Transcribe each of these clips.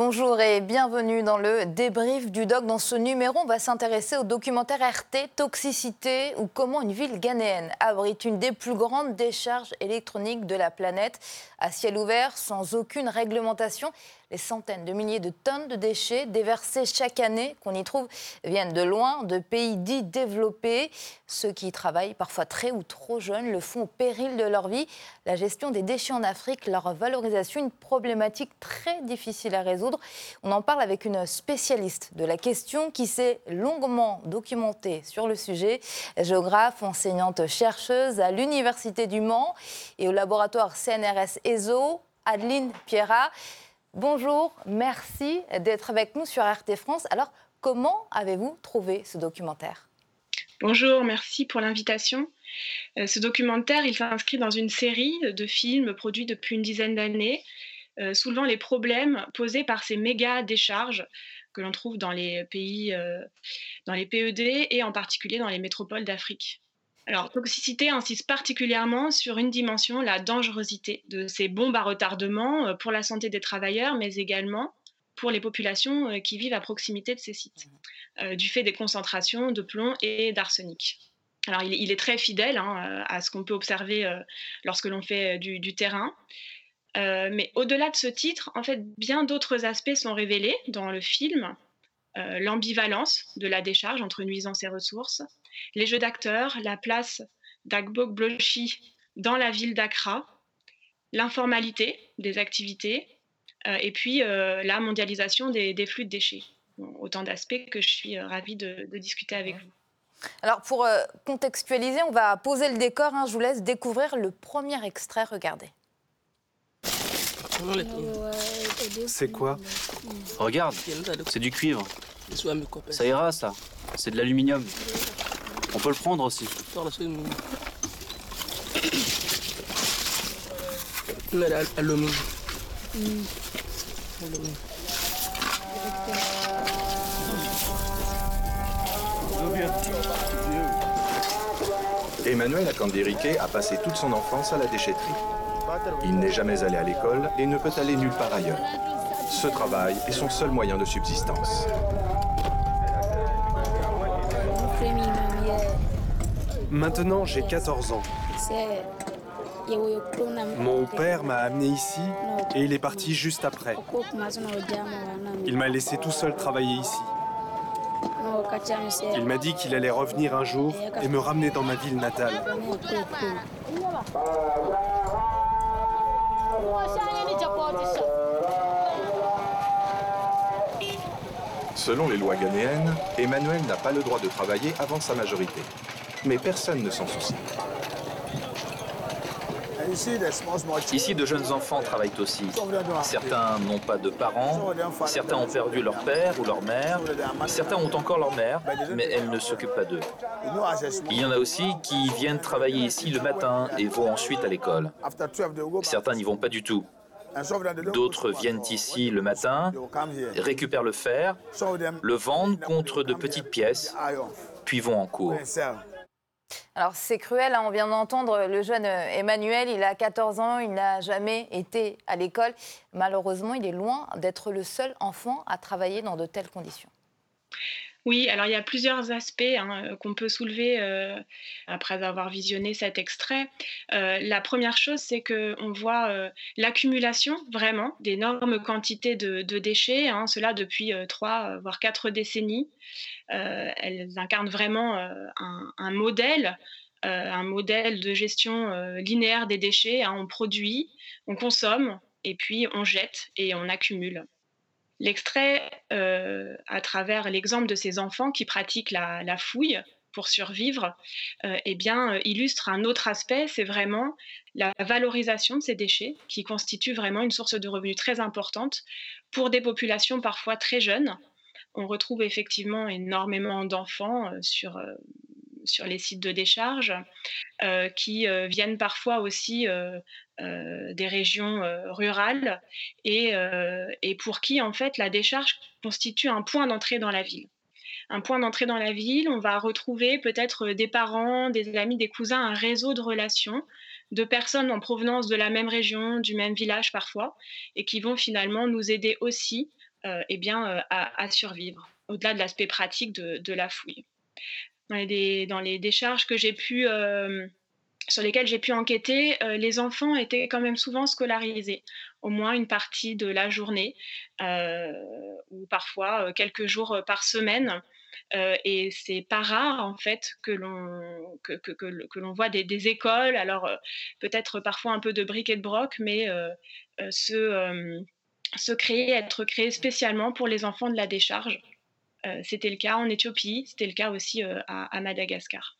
Bonjour et bienvenue dans le débrief du doc. Dans ce numéro, on va s'intéresser au documentaire RT Toxicité ou comment une ville ghanéenne abrite une des plus grandes décharges électroniques de la planète à ciel ouvert sans aucune réglementation les centaines de milliers de tonnes de déchets déversés chaque année qu'on y trouve viennent de loin, de pays dits développés. Ceux qui y travaillent, parfois très ou trop jeunes, le font au péril de leur vie. La gestion des déchets en Afrique, leur valorisation, une problématique très difficile à résoudre. On en parle avec une spécialiste de la question qui s'est longuement documentée sur le sujet, géographe, enseignante chercheuse à l'Université du Mans et au laboratoire CNRS ESO, Adeline Pierra. Bonjour, merci d'être avec nous sur RT France. Alors, comment avez-vous trouvé ce documentaire? Bonjour, merci pour l'invitation. Euh, ce documentaire, il s'inscrit dans une série de films produits depuis une dizaine d'années, euh, soulevant les problèmes posés par ces méga décharges que l'on trouve dans les pays, euh, dans les PED et en particulier dans les métropoles d'Afrique. Alors, toxicité insiste particulièrement sur une dimension, la dangerosité de ces bombes à retardement euh, pour la santé des travailleurs, mais également pour les populations euh, qui vivent à proximité de ces sites, mmh. euh, du fait des concentrations de plomb et d'arsenic. Alors, il, est très fidèle hein, à ce qu'on peut observer lorsque l'on fait du, terrain. mais au-delà de ce titre, en fait, bien d'autres aspects sont révélés dans le film. L'ambivalence de la décharge entre nuisance et ressources, les jeux d'acteurs, la place d'Agbok Blochi dans la ville d'Accra, l'informalité des activités, euh, et puis euh, la mondialisation des, flux de déchets. autant d'aspects que je suis euh, ravie de, discuter avec vous. Alors pour contextualiser, on va poser le décor. Hein. je vous laisse découvrir le premier extrait. Regardez. C'est quoi Regarde, c'est du cuivre. Ça ira, ça. C'est de l'aluminium. On peut le prendre aussi. Emmanuel Akandérike a passé toute son enfance à la déchetterie. Il n'est jamais allé à l'école et ne peut aller nulle part ailleurs. Ce travail est son seul moyen de subsistance. Maintenant, j'ai 14 ans. Mon père m'a amené ici et il est parti juste après. Il m'a laissé tout seul travailler ici. Il m'a dit qu'il allait revenir un jour et me ramener dans ma ville natale. Selon les lois ghanéennes, Emmanuel n'a pas le droit de travailler avant sa majorité mais personne ne s'en soucie. Ici, de jeunes enfants travaillent aussi. Certains n'ont pas de parents, certains ont perdu leur père ou leur mère, certains ont encore leur mère, mais elle ne s'occupe pas d'eux. Il y en a aussi qui viennent travailler ici le matin et vont ensuite à l'école. Certains n'y vont pas du tout. D'autres viennent ici le matin, récupèrent le fer, le vendent contre de petites pièces, puis vont en cours. Alors c'est cruel, hein. on vient d'entendre le jeune euh, Emmanuel, il a 14 ans, il n'a jamais été à l'école. Malheureusement, il est loin d'être le seul enfant à travailler dans de telles conditions. Oui, alors il y a plusieurs aspects hein, euh, qu'on peut soulever euh, après avoir visionné cet extrait. la première chose, c'est qu'on voit l'accumulation vraiment d'énormes quantités de, déchets, hein, cela depuis trois, voire quatre décennies. Euh, elles incarnent vraiment euh, un, modèle euh, un modèle de gestion linéaire des déchets. Hein. On produit, on consomme, et puis on jette et on accumule. L'extrait, à travers l'exemple de ces enfants qui pratiquent la, fouille pour survivre, eh bien, illustre un autre aspect, c'est vraiment la valorisation de ces déchets, qui constitue vraiment une source de revenus très importante pour des populations parfois très jeunes, on retrouve effectivement énormément d'enfants euh, sur, euh, sur les sites de décharge euh, qui viennent parfois aussi des régions rurales et, et, pour qui en fait la décharge constitue un point d'entrée dans la ville. Un point d'entrée dans la ville, on va retrouver peut-être des parents, des amis, des cousins, un réseau de relations de personnes en provenance de la même région, du même village parfois, et qui vont finalement nous aider aussi eh bien, à, survivre, au-delà de l'aspect pratique de, la fouille. Dans les, décharges que j'ai pu sur lesquels j'ai pu enquêter, les enfants étaient quand même souvent scolarisés, au moins une partie de la journée, ou parfois quelques jours par semaine. Euh, et c'est pas rare en fait que l'on que, que, que, l'on voit des, écoles, alors euh, peut-être parfois un peu de briques et de broc, mais euh, se créer, être créé spécialement pour les enfants de la décharge. C'était le cas en Éthiopie, c'était le cas aussi à, à Madagascar.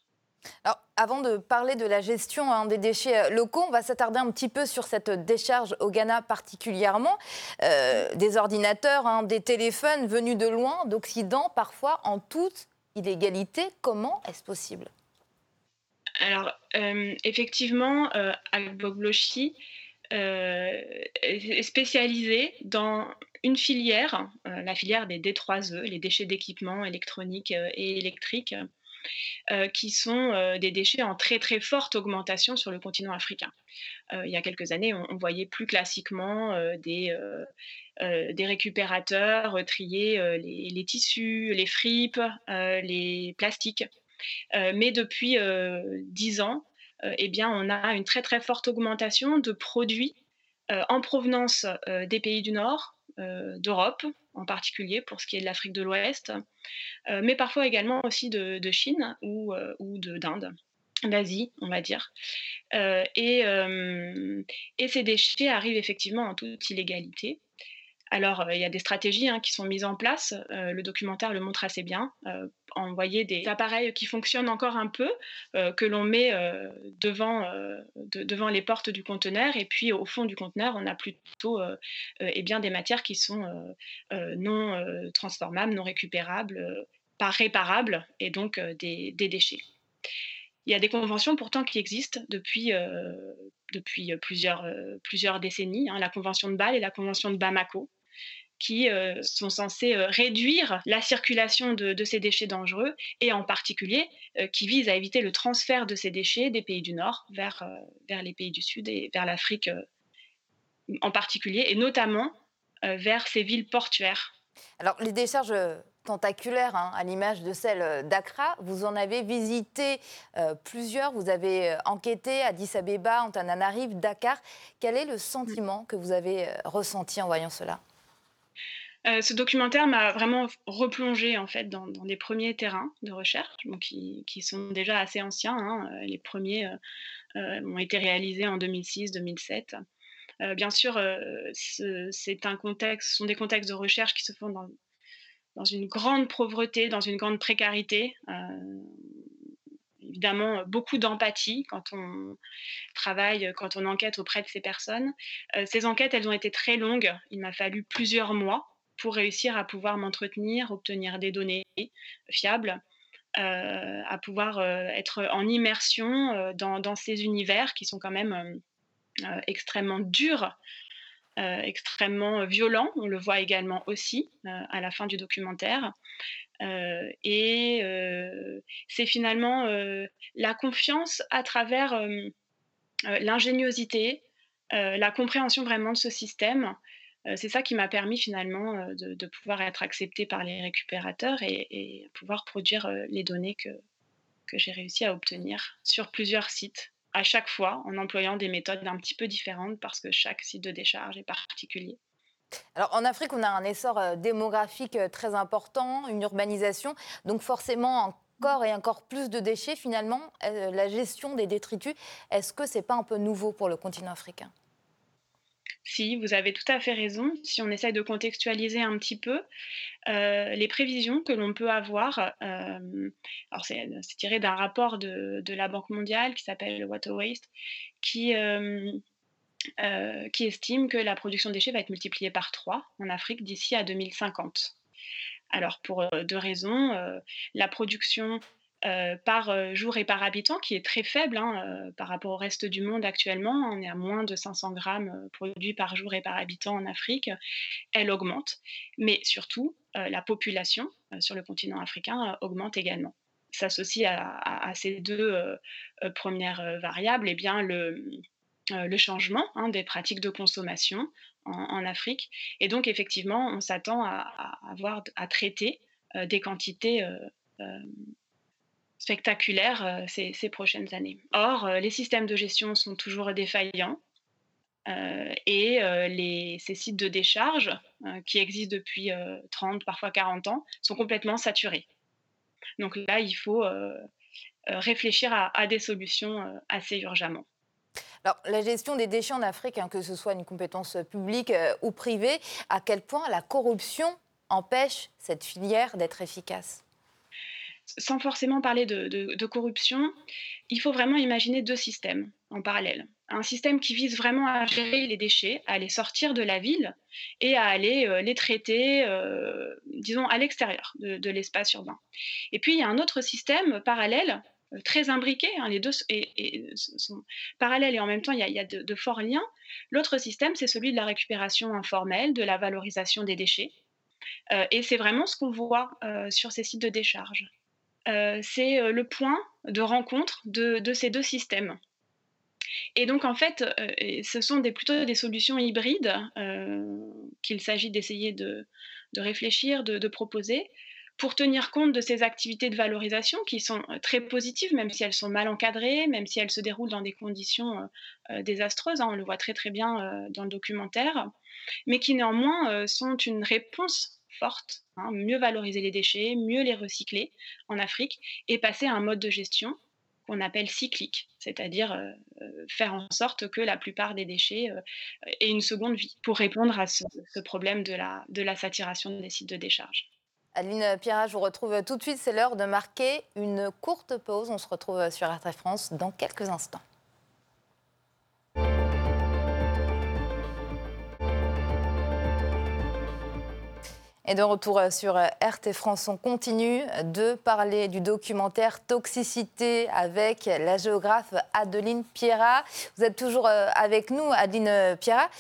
Alors, avant de parler de la gestion hein, des déchets euh, locaux, on va s'attarder un petit peu sur cette décharge au Ghana particulièrement. Euh, des ordinateurs, hein, des téléphones venus de loin, d'Occident, parfois en toute illégalité. Comment est-ce possible? Alors, euh, effectivement, euh, Agbogloshi est spécialisé dans une filière, la filière des D3E, les déchets d'équipement électroniques et électriques euh, qui sont euh, des déchets en très très forte augmentation sur le continent africain. Euh, il y a quelques années, on, voyait plus classiquement des, des récupérateurs trier les, tissus, les fripes, les plastiques. mais depuis dix ans, eh bien, on a une très très forte augmentation de produits en provenance des pays du Nord, d'Europe, en particulier pour ce qui est de l'Afrique de l'Ouest, euh, mais parfois également aussi de, Chine ou, euh, ou d'Inde d'Asie, on va dire. Euh, et, ces déchets arrivent effectivement en toute illégalité. Alors, euh, il y a des stratégies hein, qui sont mises en place. Euh, le documentaire le montre assez bien. Euh, envoyer des appareils qui fonctionnent encore un peu, que l'on met devant, devant les portes du conteneur. Et puis, au fond du conteneur, on a plutôt eh bien, des matières qui sont non transformables, non récupérables, pas réparables, et donc des, déchets. Il y a des conventions pourtant qui existent depuis, depuis plusieurs, plusieurs décennies, hein, la convention de Bâle et la convention de Bamako, qui euh, sont censés euh, réduire la circulation de, ces déchets dangereux et en particulier euh, qui visent à éviter le transfert de ces déchets des pays du Nord vers, vers les pays du Sud et vers l'Afrique en particulier et notamment vers ces villes portuaires. Alors les décharges tentaculaires, hein, à l'image de celle d'Accra. Vous en avez visité plusieurs, vous avez enquêté à Addis Abeba, Antananarive, Dakar. Quel est le sentiment que vous avez ressenti en voyant cela? Euh, ce documentaire m'a vraiment replongé en fait dans, des premiers terrains de recherche, qui, sont déjà assez anciens. Hein. Euh, les premiers euh, ont été réalisés en 2006-2007. bien sûr, ce sont des contextes de recherche qui se font dans, dans une grande pauvreté, dans une grande précarité évidemment beaucoup d'empathie quand on travaille, quand on enquête auprès de ces personnes. ces enquêtes, elles ont été très longues. Il m'a fallu plusieurs mois pour réussir à pouvoir m'entretenir, obtenir des données fiables, euh, à pouvoir euh, être en immersion euh, dans, ces univers qui sont quand même extrêmement durs, extrêmement violents. On le voit également aussi à la fin du documentaire. et c'est finalement la confiance à travers l'ingéniosité, la compréhension vraiment de ce système c'est ça qui m'a permis finalement euh, de, pouvoir être accepté par les récupérateurs et, pouvoir produire euh, les données que, que j'ai réussi à obtenir sur plusieurs sites, à chaque fois en employant des méthodes un petit peu différentes parce que chaque site de décharge est particulier. Alors en Afrique, on a un essor démographique très important, une urbanisation, donc forcément encore et encore plus de déchets. Finalement, la gestion des détritus, est-ce que c'est pas un peu nouveau pour le continent africain? Si, vous avez tout à fait raison. Si on essaye de contextualiser un petit peu, euh, les prévisions que l'on peut avoir, euh, alors c'est, tiré d'un rapport de, la Banque mondiale qui s'appelle Water Waste, qui, euh, qui estime que la production de déchets va être multipliée par 3 en Afrique d'ici à 2050. Alors pour deux raisons, la production euh, par euh, jour et par habitant, qui est très faible hein, euh, par rapport au reste du monde actuellement. On est à moins de 500 grammes produits par jour et par habitant en Afrique. Elle augmente, mais surtout, la population sur le continent africain augmente également. S'associe à, ces deux premières variables, eh bien, le, le changement hein, des pratiques de consommation en, Afrique. Et donc, effectivement, on s'attend à, à traiter des quantités spectaculaires ces, prochaines années. Or, les systèmes de gestion sont toujours défaillants. et les, ces sites de décharge, qui existent depuis 30, parfois 40 ans, sont complètement saturés. Donc là, il faut réfléchir à, des solutions assez urgemment. Alors, la gestion des déchets en Afrique, hein, que ce soit une compétence publique ou privée, à quel point la corruption empêche cette filière d'être efficace? Sans forcément parler de, corruption, il faut vraiment imaginer deux systèmes en parallèle. Un système qui vise vraiment à gérer les déchets, à les sortir de la ville et à aller euh, les traiter, euh, disons, à l'extérieur de, l'espace urbain. Et puis, il y a un autre système parallèle, euh, très imbriqué, hein, les deux sont parallèles et en même temps, il y a, de, forts liens. L'autre système, c'est celui de la récupération informelle, de la valorisation des déchets. et c'est vraiment ce qu'on voit sur ces sites de décharge. Euh, c'est euh, le point de rencontre de, ces deux systèmes. Et donc, en fait, euh, ce sont plutôt des solutions hybrides qu'il s'agit d'essayer de, réfléchir, de, proposer, pour tenir compte de ces activités de valorisation qui sont très positives, même si elles sont mal encadrées, même si elles se déroulent dans des conditions désastreuses, hein, on le voit très très bien dans le documentaire, mais qui néanmoins sont une réponse forte, hein, mieux valoriser les déchets, mieux les recycler en Afrique et passer à un mode de gestion qu'on appelle cyclique, c'est-à-dire euh, euh, faire en sorte que la plupart des déchets euh, aient une seconde vie pour répondre à ce, problème de la, de la saturation des sites de décharge. Aline Pierre, je vous retrouve tout de suite. C'est l'heure de marquer une courte pause. On se retrouve sur RT France dans quelques instants. Et de retour euh, sur euh, RT France, on continue de parler du documentaire Toxicité avec la géographe Adeline Pierra. Vous êtes toujours euh, avec nous, Adeline Pierra.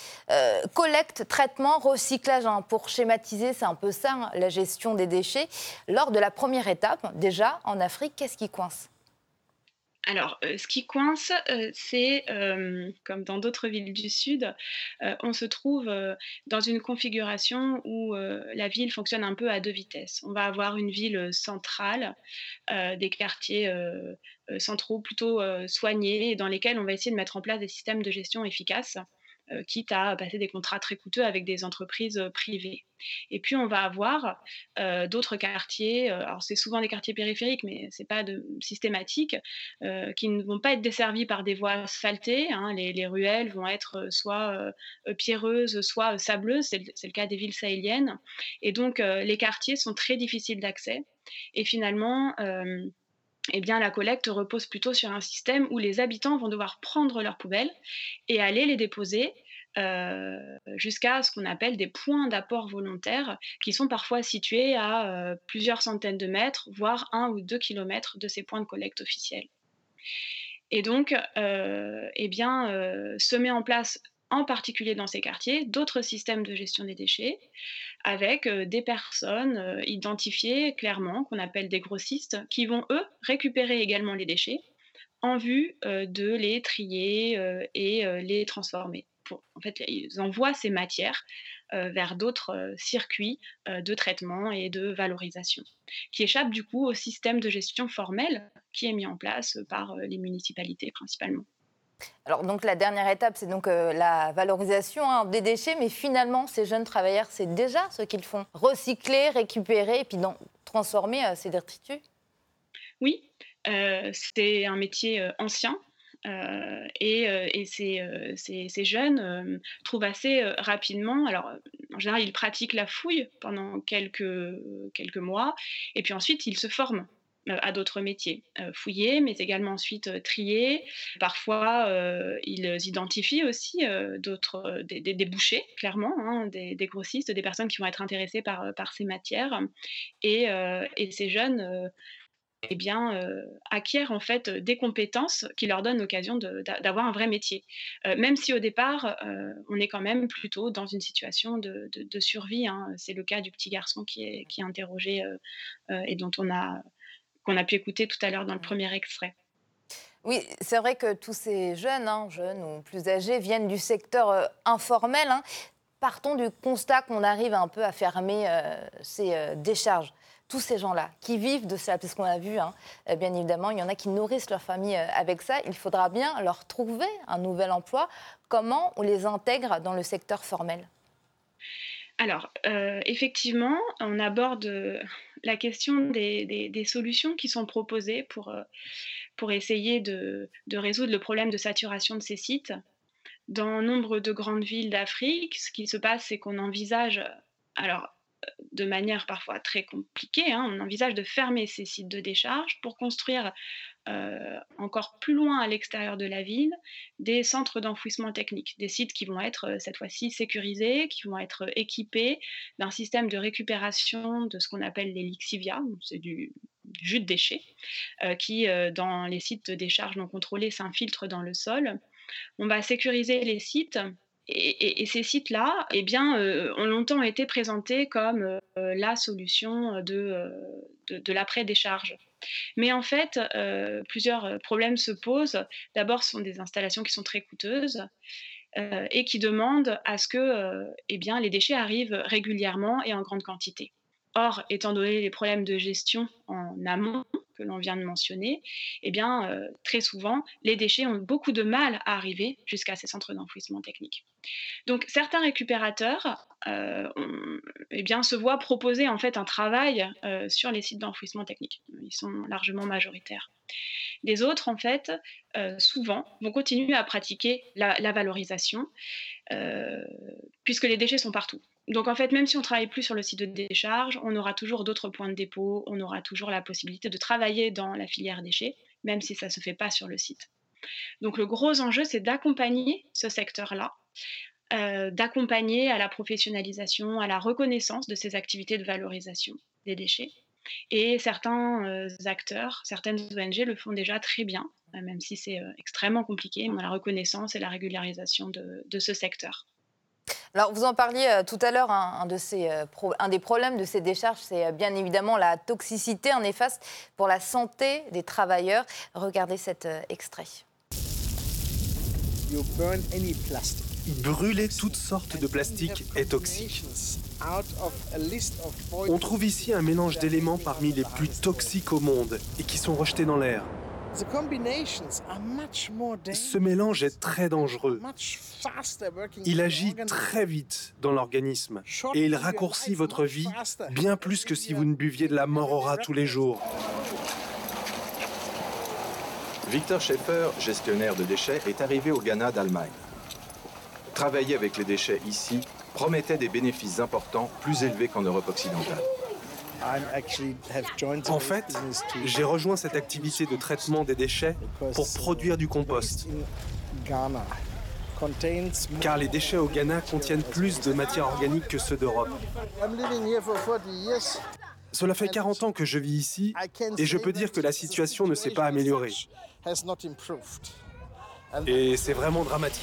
collecte, traitement, recyclage, hein, pour schématiser, c'est un peu ça, hein, la gestion des déchets. Lors de la première étape, déjà en Afrique, qu'est-ce qui coince? Alors, euh, ce qui coince, euh, c'est, euh, comme dans d'autres villes du Sud, on se trouve dans une configuration où la ville fonctionne un peu à deux vitesses. On va avoir une ville centrale, des quartiers centraux plutôt soignés, dans lesquels on va essayer de mettre en place des systèmes de gestion efficaces. Euh, quitte à passer des contrats très coûteux avec des entreprises euh, privées. Et puis on va avoir euh, d'autres quartiers, alors c'est souvent des quartiers périphériques, mais ce n'est pas de, systématique, qui ne vont pas être desservis par des voies asphaltées. Hein. les, ruelles vont être soit pierreuses, soit sableuses, c'est le, cas des villes sahéliennes. Et donc les quartiers sont très difficiles d'accès. Et finalement, eh bien, la collecte repose plutôt sur un système où les habitants vont devoir prendre leurs poubelles et aller les déposer euh, jusqu'à ce qu'on appelle des points d'apport volontaires, qui sont parfois situés à euh, plusieurs centaines de mètres, voire un ou deux kilomètres de ces points de collecte officiels. Et donc, euh, eh bien, se met en place en particulier dans ces quartiers, d'autres systèmes de gestion des déchets, avec euh, des personnes euh, identifiées clairement, qu'on appelle des grossistes, qui vont, eux, récupérer également les déchets en vue euh, de les trier et les transformer. en fait, ils envoient ces matières vers d'autres circuits de traitement et de valorisation, qui échappent du coup au système de gestion formel qui est mis en place par les municipalités principalement. Alors donc la dernière étape, c'est donc euh, la valorisation hein, des déchets, mais finalement ces jeunes travailleurs, c'est déjà ce qu'ils font, recycler, récupérer et puis transformer euh, ces détritus. Oui, euh, c'est un métier ancien. et, ces, jeunes trouvent assez rapidement, alors en général ils pratiquent la fouille pendant quelques, quelques mois, et puis ensuite ils se forment à d'autres métiers. Euh, fouiller, mais également ensuite euh, trier. Parfois, ils identifient aussi d'autres, des, bouchers, clairement, hein, des, grossistes, des personnes qui vont être intéressées par, ces matières. Et, ces jeunes eh bien, acquièrent en fait des compétences qui leur donnent l'occasion d'avoir un vrai métier. même si au départ, on est quand même plutôt dans une situation de, survie. Hein. C'est le cas du petit garçon qui est interrogé et dont on a qu'on a pu écouter tout à l'heure dans le premier extrait. Oui, c'est vrai que tous ces jeunes, hein, jeunes ou plus âgés, viennent du secteur informel. Hein. Partons du constat qu'on arrive un peu à fermer ces décharges tous ces gens-là qui vivent de ça, parce qu'on a vu, hein, euh, bien évidemment, il y en a qui nourrissent leur famille euh, avec ça, il faudra bien leur trouver un nouvel emploi. Comment on les intègre dans le secteur formel? Alors, euh, effectivement, on aborde la question des, solutions qui sont proposées pour, pour essayer de, de, résoudre le problème de saturation de ces sites. Dans nombre de grandes villes d'Afrique, ce qui se passe, c'est qu'on envisage, alors de manière parfois très compliquée, hein, on envisage de fermer ces sites de décharge pour construire euh, encore plus loin à l'extérieur de la ville des centres d'enfouissement technique, des sites qui vont être euh, cette fois-ci sécurisés, qui vont être équipés d'un système de récupération de ce qu'on appelle les lixivia, c'est du, jus de déchets, euh, qui dans les sites de décharge non contrôlés s'infiltrent dans le sol. On va sécuriser les sites et, ces sites-là, eh bien, euh, ont longtemps été présentés comme euh, la solution de, euh, de, l'après-décharge. Mais en fait, plusieurs problèmes se posent. D'abord, ce sont des installations qui sont très coûteuses et qui demandent à ce que eh bien, les déchets arrivent régulièrement et en grande quantité. Or, étant donné les problèmes de gestion en amont que l'on vient de mentionner, eh bien, euh, très souvent, les déchets ont beaucoup de mal à arriver jusqu'à ces centres d'enfouissement technique. Donc, certains récupérateurs euh, eh bien, se voient proposer en fait un travail euh, sur les sites d'enfouissement technique. Ils sont largement majoritaires. Les autres, en fait, souvent, vont continuer à pratiquer la valorisation, puisque les déchets sont partout. Donc en fait, même si on travaille plus sur le site de décharge, on aura toujours d'autres points de dépôt, on aura toujours la possibilité de travailler dans la filière déchets, même si ça ne se fait pas sur le site. Donc le gros enjeu, c'est d'accompagner ce secteur-là, euh, d'accompagner à la professionnalisation, à la reconnaissance de ces activités de valorisation des déchets. Et certains euh, acteurs, certaines ONG le font déjà très bien, euh, même si c'est extrêmement compliqué, la reconnaissance et la régularisation de ce secteur. Alors, vous en parliez euh, tout à l'heure, un, euh, un, des problèmes de ces décharges, c'est euh, bien évidemment la toxicité, un néfaste pour la santé des travailleurs. Regardez cet extrait. Brûler toutes sortes de plastiques est toxique. On trouve ici un mélange d'éléments parmi les plus toxiques au monde et qui sont rejetés dans l'air. Ce mélange est très dangereux. Il agit très vite dans l'organisme et il raccourcit votre vie bien plus que si vous ne buviez de la morora tous les jours. Victor Schaeffer, gestionnaire de déchets, est arrivé au Ghana d'Allemagne. Travailler avec les déchets ici promettait des bénéfices importants, plus élevés qu'en Europe occidentale. En fait, j'ai rejoint cette activité de traitement des déchets pour produire du compost. Car les déchets au Ghana contiennent plus de matière organique que ceux d'Europe. Cela fait 40 ans que je vis ici et je peux dire que la situation ne s'est pas améliorée. Et c'est vraiment dramatique.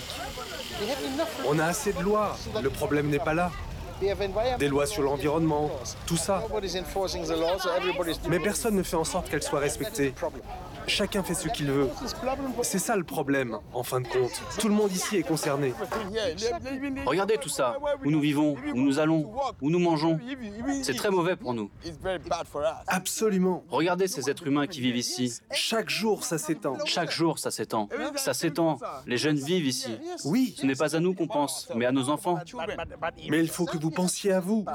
On a assez de lois, le problème n'est pas là des lois sur l'environnement, tout ça. Mais personne ne fait en sorte qu'elles soient respectées. Chacun fait ce qu'il veut. C'est ça le problème, en fin de compte. Tout le monde ici est concerné. Regardez tout ça. Où nous vivons, où nous allons, où nous mangeons. C'est très mauvais pour nous. Absolument. Regardez ces êtres humains qui vivent ici. Chaque jour, ça s'étend. Chaque jour, ça s'étend. Ça s'étend. Les jeunes vivent ici. Oui. Ce n'est pas à nous qu'on pense, mais à nos enfants. Mais il faut que vous pensiez à vous.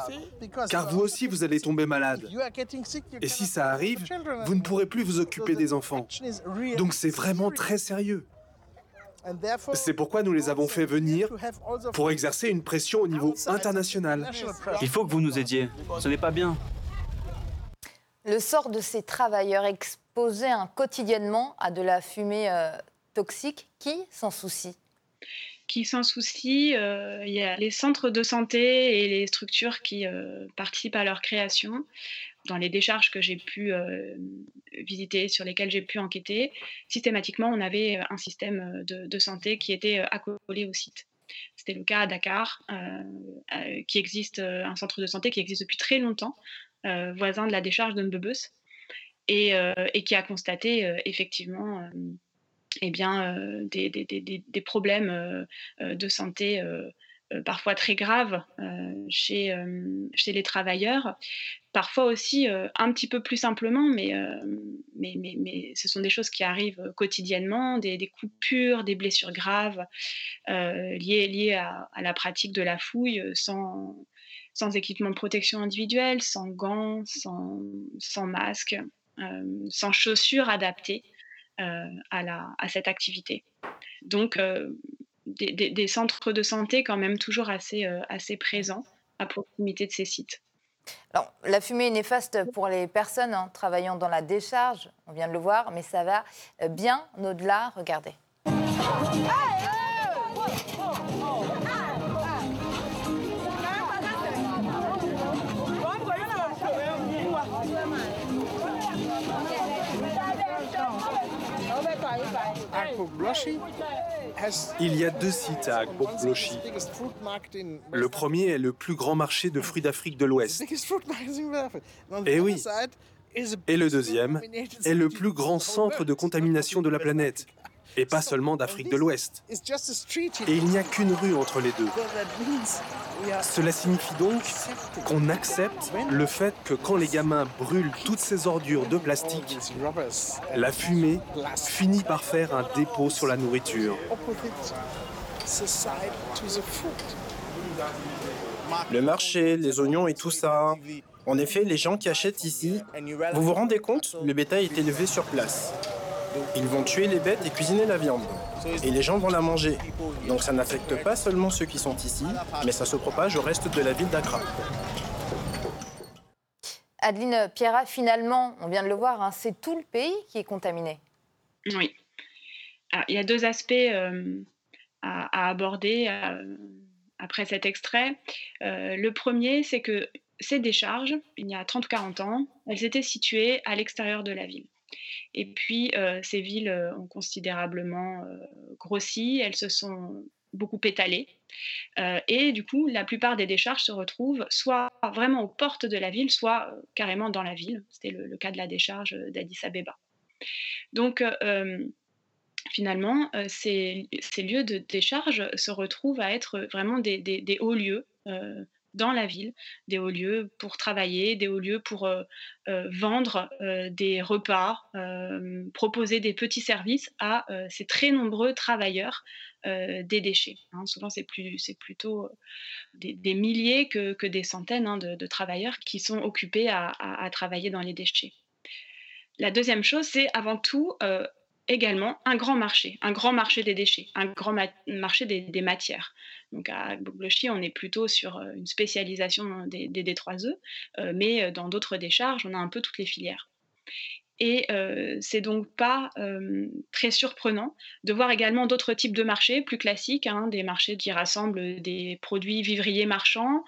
Car vous aussi, vous allez tomber malade. Et si ça arrive, vous ne pourrez plus vous occuper des enfants. Donc c'est vraiment très sérieux. C'est pourquoi nous les avons fait venir pour exercer une pression au niveau international. Il faut que vous nous aidiez. Ce n'est pas bien. Le sort de ces travailleurs exposés quotidiennement à de la fumée euh, toxique, qui s'en soucie? Qui s'en soucient. Euh, il y a les centres de santé et les structures qui euh, participent à leur création dans les décharges que j'ai pu euh, visiter, sur lesquelles j'ai pu enquêter, systématiquement, on avait euh, un système euh, de, santé qui était accolé au site. C'était le cas à Dakar, qui existe un centre de santé qui existe depuis très longtemps, voisin de la décharge de Mbebus, et, qui a constaté effectivement eh bien, des, problèmes de santé parfois très graves chez, chez les travailleurs. Parfois aussi un petit peu plus simplement, mais, mais, mais, mais, ce sont des choses qui arrivent quotidiennement, des, coupures, des blessures graves liées, liées à, à, la pratique de la fouille sans, sans équipement de protection individuelle, sans gants, sans, sans masque, sans chaussures adaptées. à, la, à, cette activité. Donc, des, centres de santé quand même toujours assez, euh, assez présents à proximité de ces sites. Alors, la fumée est néfaste pour les personnes hein, travaillant dans la décharge, on vient de le voir, mais ça va euh, bien au-delà. Regardez. Il y a deux sites à Akbokbloshi. Le premier est le plus grand marché de fruits d'Afrique de l'Ouest. Et eh oui. Et le deuxième est le plus grand centre de contamination de la planète et pas seulement d'Afrique de l'Ouest. Et il n'y a qu'une rue entre les deux. Cela signifie donc qu'on accepte le fait que quand les gamins brûlent toutes ces ordures de plastique, la fumée finit par faire un dépôt sur la nourriture. Le marché, les oignons et tout ça. En effet, les gens qui achètent ici, vous vous rendez compte, le bétail est élevé sur place. Ils vont tuer les bêtes et cuisiner la viande. Et les gens vont la manger. Donc ça n'affecte pas seulement ceux qui sont ici, mais ça se propage au reste de la ville d'Accra. Adeline Pierra, finalement, on vient de le voir, hein, c'est tout le pays qui est contaminé. Oui. il y a deux aspects euh, à, aborder euh, après cet extrait. Euh, le premier, c'est que ces décharges, il y a 30-40 ans, elles étaient situées à l'extérieur de la ville. Et puis, ces villes ont considérablement grossi, elles se sont beaucoup étalées. et du coup, la plupart des décharges se retrouvent soit vraiment aux portes de la ville, soit carrément dans la ville. C'était le, cas de la décharge d'Addis Abeba. Donc, finalement, ces, lieux de décharge se retrouvent à être vraiment des hauts lieux dans la ville, des hauts lieux pour travailler, des hauts lieux pour euh, euh, vendre euh, des repas, proposer des petits services à ces très nombreux travailleurs des déchets. Hein. souvent, c'est plutôt des, milliers que, des centaines hein, de, travailleurs qui sont occupés à, travailler dans les déchets. La deuxième chose, c'est avant tout également un grand marché, un grand marché des déchets, un grand marché des, matières. Donc à Boglochi, on est plutôt sur euh, une spécialisation des, des D3E, euh, mais euh, dans d'autres décharges, on a un peu toutes les filières. Et c'est donc pas très surprenant de voir également d'autres types de marchés plus classiques, hein, des marchés qui rassemblent des produits vivriers marchands,